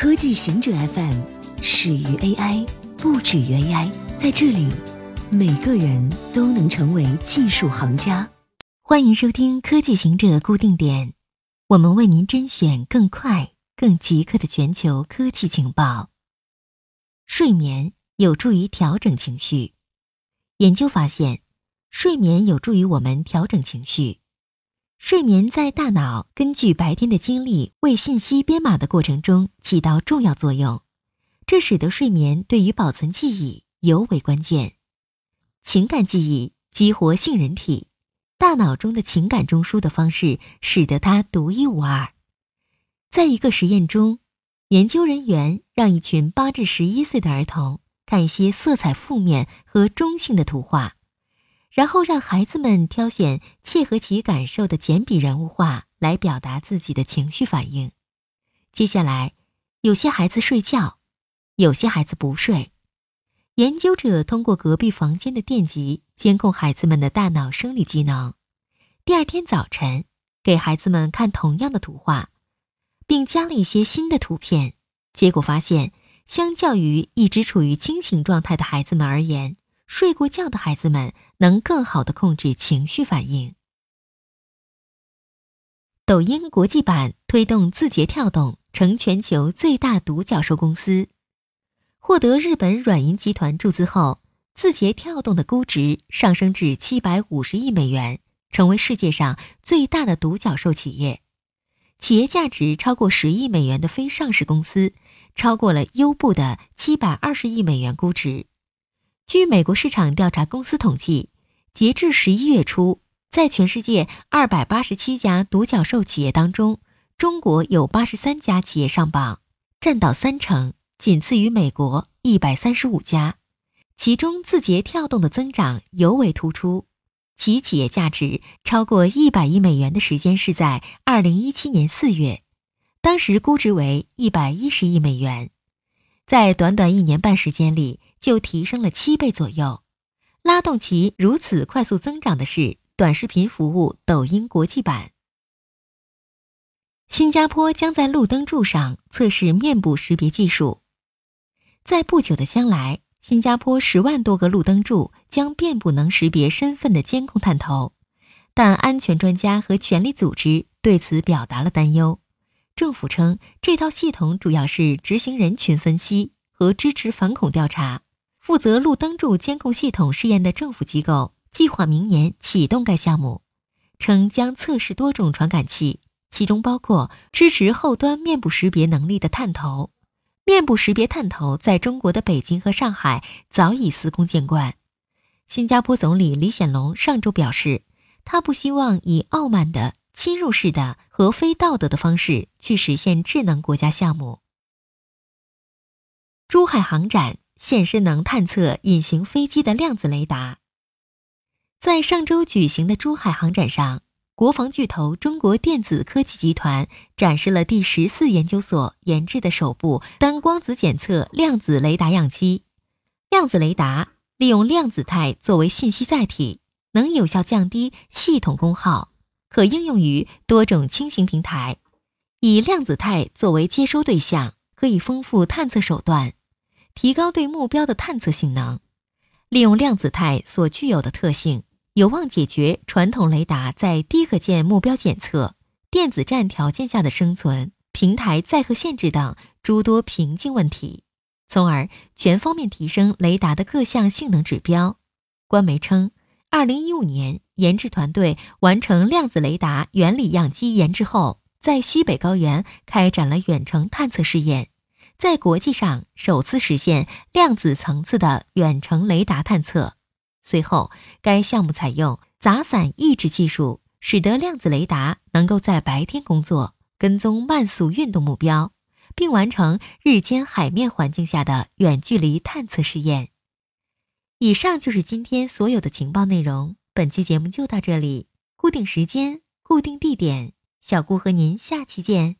科技行者 FM 始于 AI，不止于 AI。在这里，每个人都能成为技术行家。欢迎收听科技行者固定点，我们为您甄选更快、更即刻的全球科技情报。睡眠有助于调整情绪。研究发现，睡眠有助于我们调整情绪。睡眠在大脑根据白天的经历为信息编码的过程中起到重要作用，这使得睡眠对于保存记忆尤为关键。情感记忆激活杏仁体，大脑中的情感中枢的方式使得它独一无二。在一个实验中，研究人员让一群八至十一岁的儿童看一些色彩负面和中性的图画。然后让孩子们挑选切合其感受的简笔人物画来表达自己的情绪反应。接下来，有些孩子睡觉，有些孩子不睡。研究者通过隔壁房间的电极监控孩子们的大脑生理机能。第二天早晨，给孩子们看同样的图画，并加了一些新的图片。结果发现，相较于一直处于清醒状态的孩子们而言，睡过觉的孩子们能更好的控制情绪反应。抖音国际版推动字节跳动成全球最大独角兽公司，获得日本软银集团注资后，字节跳动的估值上升至七百五十亿美元，成为世界上最大的独角兽企业。企业价值超过十亿美元的非上市公司，超过了优步的七百二十亿美元估值。据美国市场调查公司统计，截至十一月初，在全世界二百八十七家独角兽企业当中，中国有八十三家企业上榜，占到三成，仅次于美国一百三十五家。其中，字节跳动的增长尤为突出，其企业价值超过一百亿美元的时间是在二零一七年四月，当时估值为一百一十亿美元，在短短一年半时间里。就提升了七倍左右，拉动其如此快速增长的是短视频服务抖音国际版。新加坡将在路灯柱上测试面部识别技术，在不久的将来，新加坡十万多个路灯柱将遍布能识别身份的监控探头，但安全专家和权力组织对此表达了担忧。政府称，这套系统主要是执行人群分析和支持反恐调查。负责路灯柱监控系统试验的政府机构计划明年启动该项目，称将测试多种传感器，其中包括支持后端面部识别能力的探头。面部识别探头在中国的北京和上海早已司空见惯。新加坡总理李显龙上周表示，他不希望以傲慢的、侵入式的和非道德的方式去实现智能国家项目。珠海航展。现身能探测隐形飞机的量子雷达。在上周举行的珠海航展上，国防巨头中国电子科技集团展示了第十四研究所研制的首部单光子检测量子雷达样机。量子雷达利用量子态作为信息载体，能有效降低系统功耗，可应用于多种轻型平台。以量子态作为接收对象，可以丰富探测手段。提高对目标的探测性能，利用量子态所具有的特性，有望解决传统雷达在低可见目标检测、电子战条件下的生存、平台载荷限制等诸多瓶颈问题，从而全方面提升雷达的各项性能指标。官媒称，二零一五年研制团队完成量子雷达原理样机研制后，在西北高原开展了远程探测试验。在国际上首次实现量子层次的远程雷达探测。随后，该项目采用杂散抑制技术，使得量子雷达能够在白天工作，跟踪慢速运动目标，并完成日间海面环境下的远距离探测试验。以上就是今天所有的情报内容。本期节目就到这里，固定时间，固定地点，小顾和您下期见。